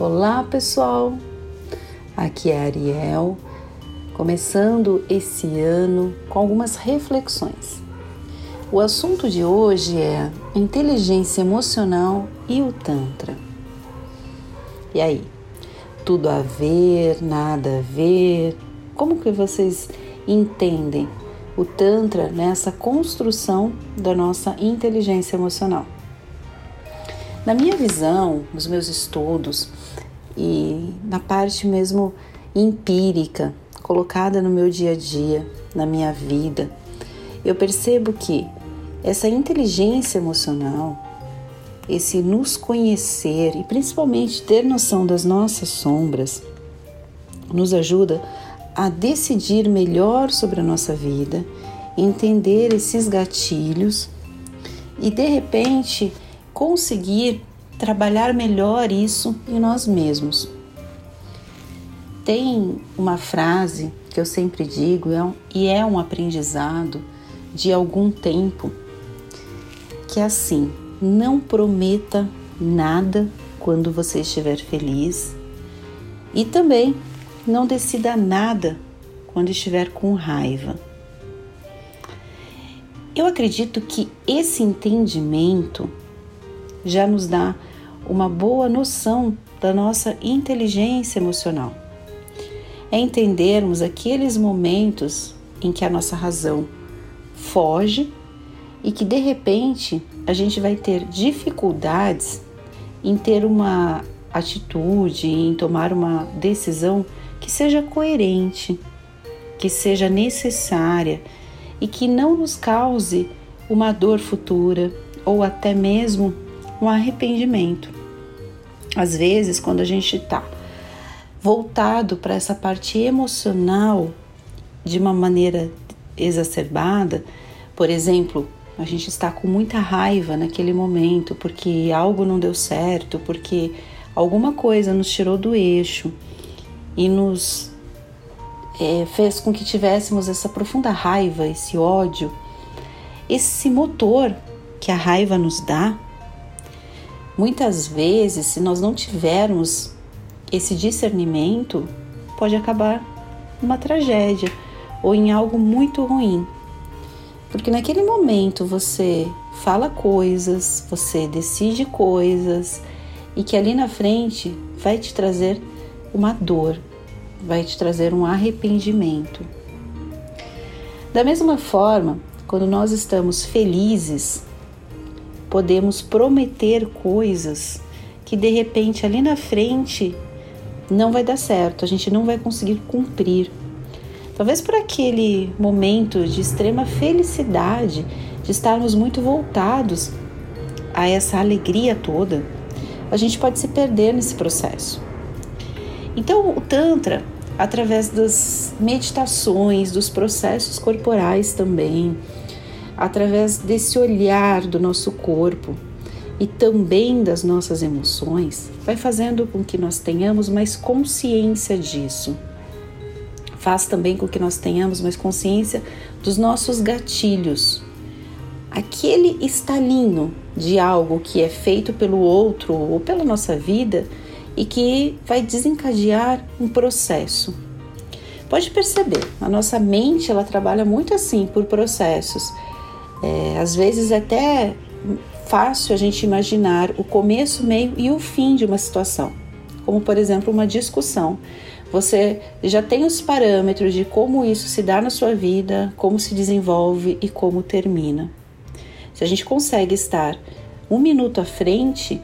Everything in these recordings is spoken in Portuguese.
Olá pessoal, aqui é Ariel, começando esse ano com algumas reflexões. O assunto de hoje é inteligência emocional e o Tantra. E aí, tudo a ver, nada a ver? Como que vocês entendem o Tantra nessa construção da nossa inteligência emocional? Na minha visão, nos meus estudos e na parte mesmo empírica, colocada no meu dia a dia, na minha vida, eu percebo que essa inteligência emocional, esse nos conhecer e principalmente ter noção das nossas sombras, nos ajuda a decidir melhor sobre a nossa vida, entender esses gatilhos e de repente conseguir trabalhar melhor isso em nós mesmos. Tem uma frase que eu sempre digo é e é um aprendizado de algum tempo que é assim: não prometa nada quando você estiver feliz e também não decida nada quando estiver com raiva. Eu acredito que esse entendimento já nos dá uma boa noção da nossa inteligência emocional. É entendermos aqueles momentos em que a nossa razão foge e que de repente a gente vai ter dificuldades em ter uma atitude, em tomar uma decisão que seja coerente, que seja necessária e que não nos cause uma dor futura ou até mesmo um arrependimento. Às vezes, quando a gente está voltado para essa parte emocional de uma maneira exacerbada, por exemplo, a gente está com muita raiva naquele momento porque algo não deu certo, porque alguma coisa nos tirou do eixo e nos é, fez com que tivéssemos essa profunda raiva, esse ódio, esse motor que a raiva nos dá Muitas vezes, se nós não tivermos esse discernimento, pode acabar numa tragédia ou em algo muito ruim. Porque naquele momento você fala coisas, você decide coisas e que ali na frente vai te trazer uma dor, vai te trazer um arrependimento. Da mesma forma, quando nós estamos felizes, podemos prometer coisas que de repente ali na frente não vai dar certo, a gente não vai conseguir cumprir. Talvez por aquele momento de extrema felicidade, de estarmos muito voltados a essa alegria toda, a gente pode se perder nesse processo. Então, o Tantra, através das meditações, dos processos corporais também, através desse olhar do nosso corpo e também das nossas emoções, vai fazendo com que nós tenhamos mais consciência disso. Faz também com que nós tenhamos mais consciência dos nossos gatilhos. Aquele estalinho de algo que é feito pelo outro ou pela nossa vida e que vai desencadear um processo. Pode perceber, a nossa mente ela trabalha muito assim por processos. É, às vezes é até fácil a gente imaginar o começo, meio e o fim de uma situação, como por exemplo uma discussão. Você já tem os parâmetros de como isso se dá na sua vida, como se desenvolve e como termina. Se a gente consegue estar um minuto à frente,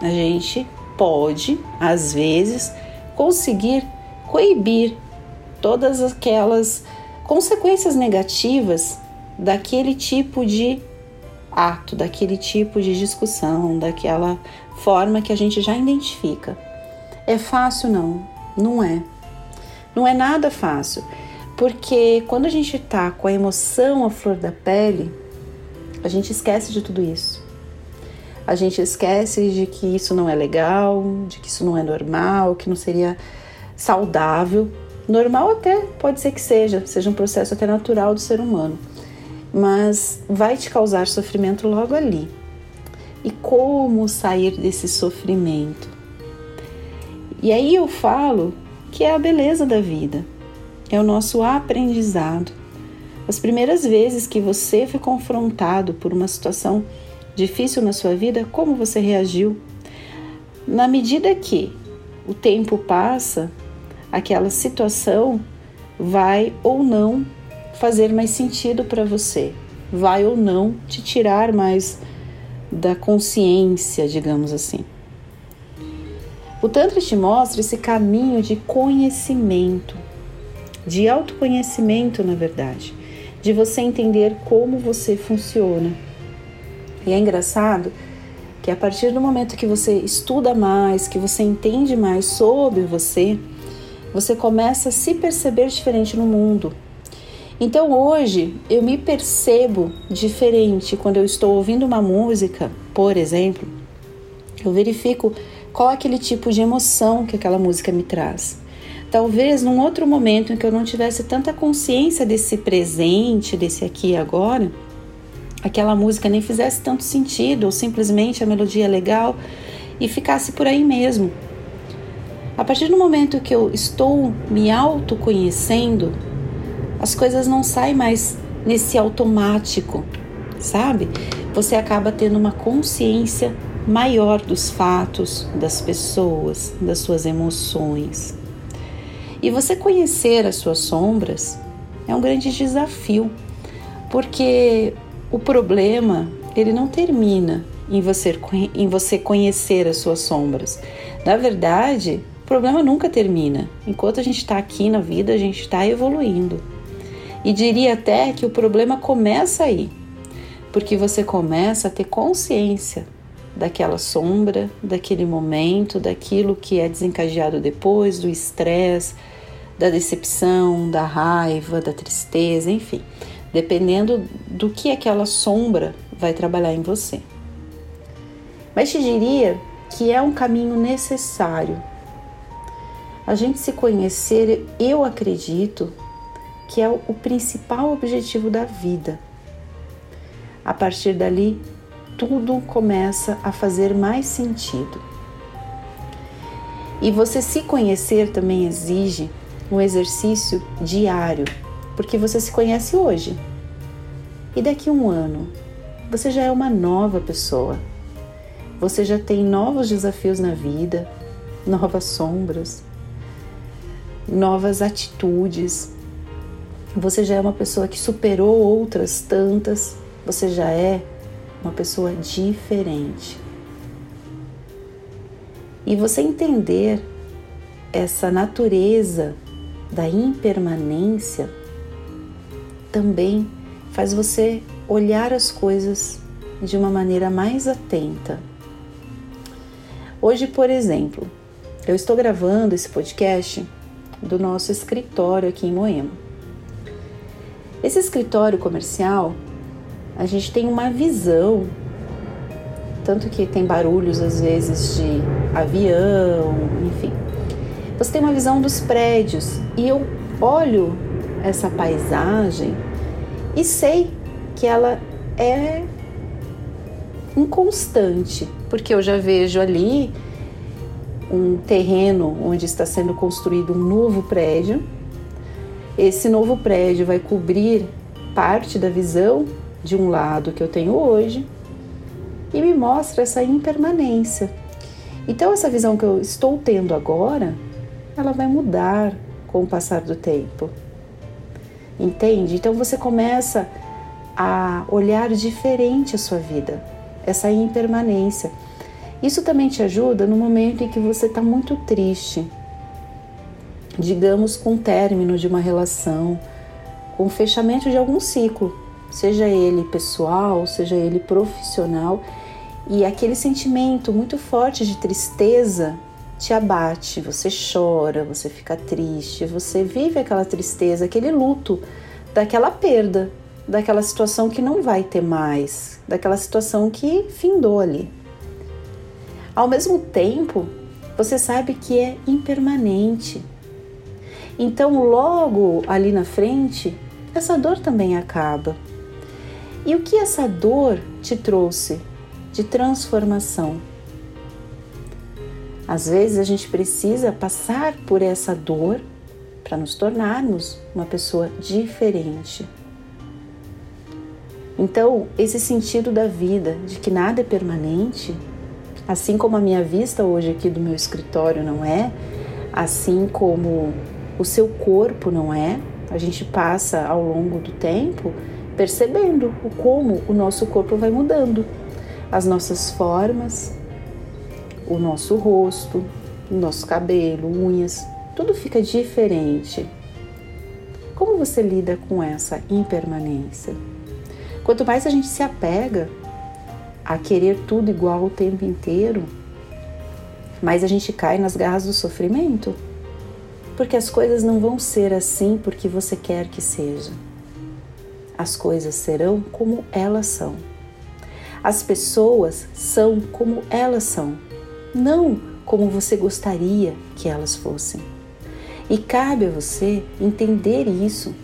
a gente pode, às vezes, conseguir coibir todas aquelas consequências negativas daquele tipo de ato, daquele tipo de discussão, daquela forma que a gente já identifica. É fácil? Não, não é. Não é nada fácil, porque quando a gente tá com a emoção à flor da pele, a gente esquece de tudo isso. A gente esquece de que isso não é legal, de que isso não é normal, que não seria saudável. Normal até pode ser que seja, seja um processo até natural do ser humano mas vai te causar sofrimento logo ali. E como sair desse sofrimento? E aí eu falo que é a beleza da vida, é o nosso aprendizado. As primeiras vezes que você foi confrontado por uma situação difícil na sua vida, como você reagiu? Na medida que o tempo passa, aquela situação vai ou não fazer mais sentido para você, vai ou não te tirar mais da consciência, digamos assim. O Tantra te mostra esse caminho de conhecimento, de autoconhecimento, na verdade, de você entender como você funciona. E é engraçado que a partir do momento que você estuda mais, que você entende mais sobre você, você começa a se perceber diferente no mundo. Então hoje eu me percebo diferente quando eu estou ouvindo uma música, por exemplo, eu verifico qual é aquele tipo de emoção que aquela música me traz. Talvez num outro momento em que eu não tivesse tanta consciência desse presente, desse aqui e agora, aquela música nem fizesse tanto sentido, ou simplesmente a melodia é legal e ficasse por aí mesmo. A partir do momento que eu estou me autoconhecendo, as coisas não saem mais nesse automático, sabe? Você acaba tendo uma consciência maior dos fatos, das pessoas, das suas emoções. E você conhecer as suas sombras é um grande desafio, porque o problema ele não termina em você, em você conhecer as suas sombras. Na verdade, o problema nunca termina. Enquanto a gente está aqui na vida, a gente está evoluindo. E diria até que o problema começa aí, porque você começa a ter consciência daquela sombra, daquele momento, daquilo que é desencadeado depois, do estresse, da decepção, da raiva, da tristeza, enfim, dependendo do que aquela sombra vai trabalhar em você. Mas te diria que é um caminho necessário. A gente se conhecer, eu acredito que é o principal objetivo da vida. A partir dali, tudo começa a fazer mais sentido. E você se conhecer também exige um exercício diário, porque você se conhece hoje. E daqui a um ano, você já é uma nova pessoa. Você já tem novos desafios na vida, novas sombras, novas atitudes. Você já é uma pessoa que superou outras tantas. Você já é uma pessoa diferente. E você entender essa natureza da impermanência também faz você olhar as coisas de uma maneira mais atenta. Hoje, por exemplo, eu estou gravando esse podcast do nosso escritório aqui em Moema. Esse escritório comercial a gente tem uma visão, tanto que tem barulhos às vezes de avião, enfim. Você tem uma visão dos prédios e eu olho essa paisagem e sei que ela é inconstante, porque eu já vejo ali um terreno onde está sendo construído um novo prédio. Esse novo prédio vai cobrir parte da visão de um lado que eu tenho hoje e me mostra essa impermanência. Então, essa visão que eu estou tendo agora, ela vai mudar com o passar do tempo. Entende? Então, você começa a olhar diferente a sua vida, essa impermanência. Isso também te ajuda no momento em que você está muito triste, digamos, com o término de uma relação, com o fechamento de algum ciclo seja ele pessoal, seja ele profissional, e aquele sentimento muito forte de tristeza te abate, você chora, você fica triste, você vive aquela tristeza, aquele luto daquela perda, daquela situação que não vai ter mais, daquela situação que findou ali. Ao mesmo tempo, você sabe que é impermanente. Então, logo ali na frente, essa dor também acaba. E o que essa dor te trouxe de transformação? Às vezes a gente precisa passar por essa dor para nos tornarmos uma pessoa diferente. Então, esse sentido da vida, de que nada é permanente, assim como a minha vista hoje aqui do meu escritório não é, assim como o seu corpo não é, a gente passa ao longo do tempo percebendo o como o nosso corpo vai mudando, as nossas formas, o nosso rosto, o nosso cabelo, unhas, tudo fica diferente. Como você lida com essa impermanência? Quanto mais a gente se apega a querer tudo igual o tempo inteiro, mais a gente cai nas garras do sofrimento. Porque as coisas não vão ser assim porque você quer que seja. As coisas serão como elas são. As pessoas são como elas são, não como você gostaria que elas fossem. E cabe a você entender isso,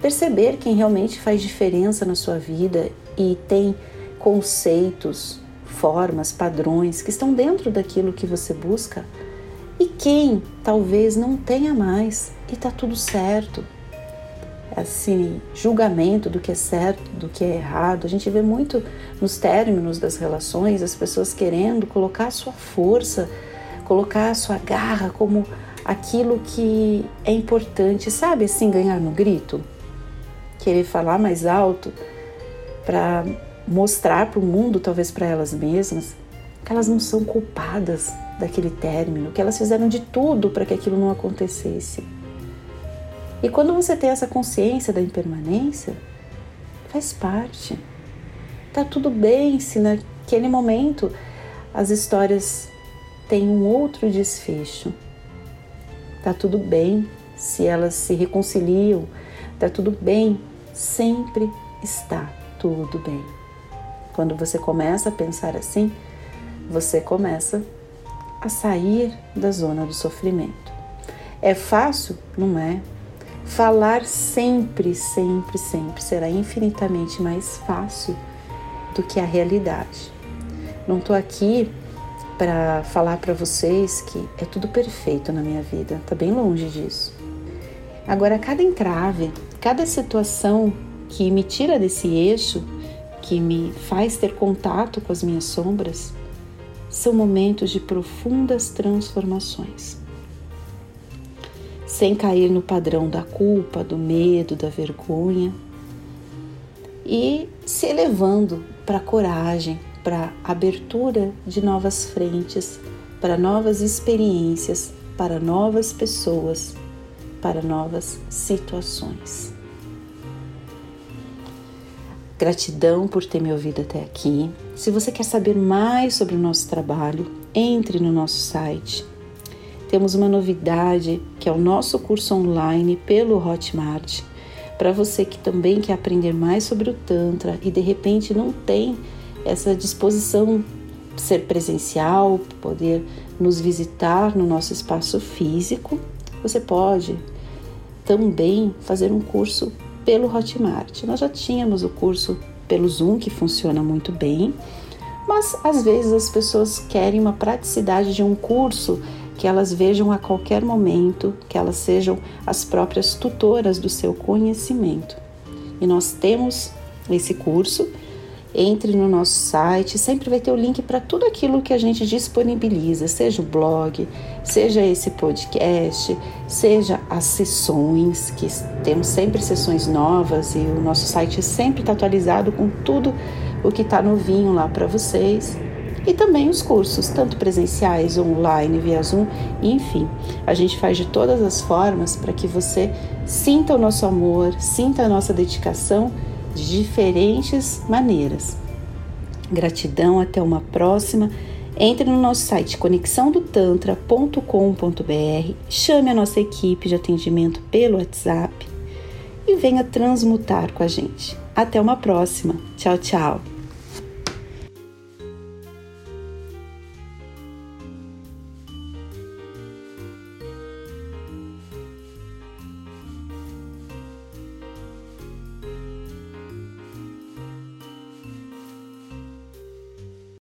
perceber quem realmente faz diferença na sua vida e tem conceitos, formas, padrões que estão dentro daquilo que você busca e quem talvez não tenha mais e está tudo certo. Assim, julgamento do que é certo, do que é errado. A gente vê muito nos términos das relações as pessoas querendo colocar a sua força, colocar a sua garra como aquilo que é importante, sabe? Assim, ganhar no grito, querer falar mais alto para mostrar para o mundo, talvez para elas mesmas, que elas não são culpadas daquele término, que elas fizeram de tudo para que aquilo não acontecesse. E quando você tem essa consciência da impermanência, faz parte. Tá tudo bem se naquele momento as histórias têm um outro desfecho. Tá tudo bem se elas se reconciliam. Tá tudo bem, sempre está tudo bem. Quando você começa a pensar assim, você começa a sair da zona do sofrimento. É fácil? Não é. Falar sempre, sempre, sempre será infinitamente mais fácil do que a realidade. Não estou aqui para falar para vocês que é tudo perfeito na minha vida, tá bem longe disso. Agora, cada entrave, cada situação que me tira desse eixo que me faz ter contato com as minhas sombras são momentos de profundas transformações. Sem cair no padrão da culpa, do medo, da vergonha e se elevando para a coragem, para a abertura de novas frentes, para novas experiências, para novas pessoas, para novas situações. Gratidão por ter me ouvido até aqui. Se você quer saber mais sobre o nosso trabalho, entre no nosso site. Temos uma novidade que é o nosso curso online pelo Hotmart. Para você que também quer aprender mais sobre o Tantra e de repente não tem essa disposição ser presencial, poder nos visitar no nosso espaço físico, você pode também fazer um curso pelo Hotmart. Nós já tínhamos o curso pelo Zoom, que funciona muito bem, mas às vezes as pessoas querem uma praticidade de um curso que elas vejam a qualquer momento, que elas sejam as próprias tutoras do seu conhecimento. E nós temos esse curso entre no nosso site, sempre vai ter o link para tudo aquilo que a gente disponibiliza, seja o blog, seja esse podcast, seja as sessões, que temos sempre sessões novas e o nosso site sempre está atualizado com tudo o que está novinho lá para vocês. E também os cursos, tanto presenciais, online, via Zoom, enfim. A gente faz de todas as formas para que você sinta o nosso amor, sinta a nossa dedicação de diferentes maneiras. Gratidão, até uma próxima. Entre no nosso site conexãodotantra.com.br, chame a nossa equipe de atendimento pelo WhatsApp e venha transmutar com a gente. Até uma próxima. Tchau, tchau.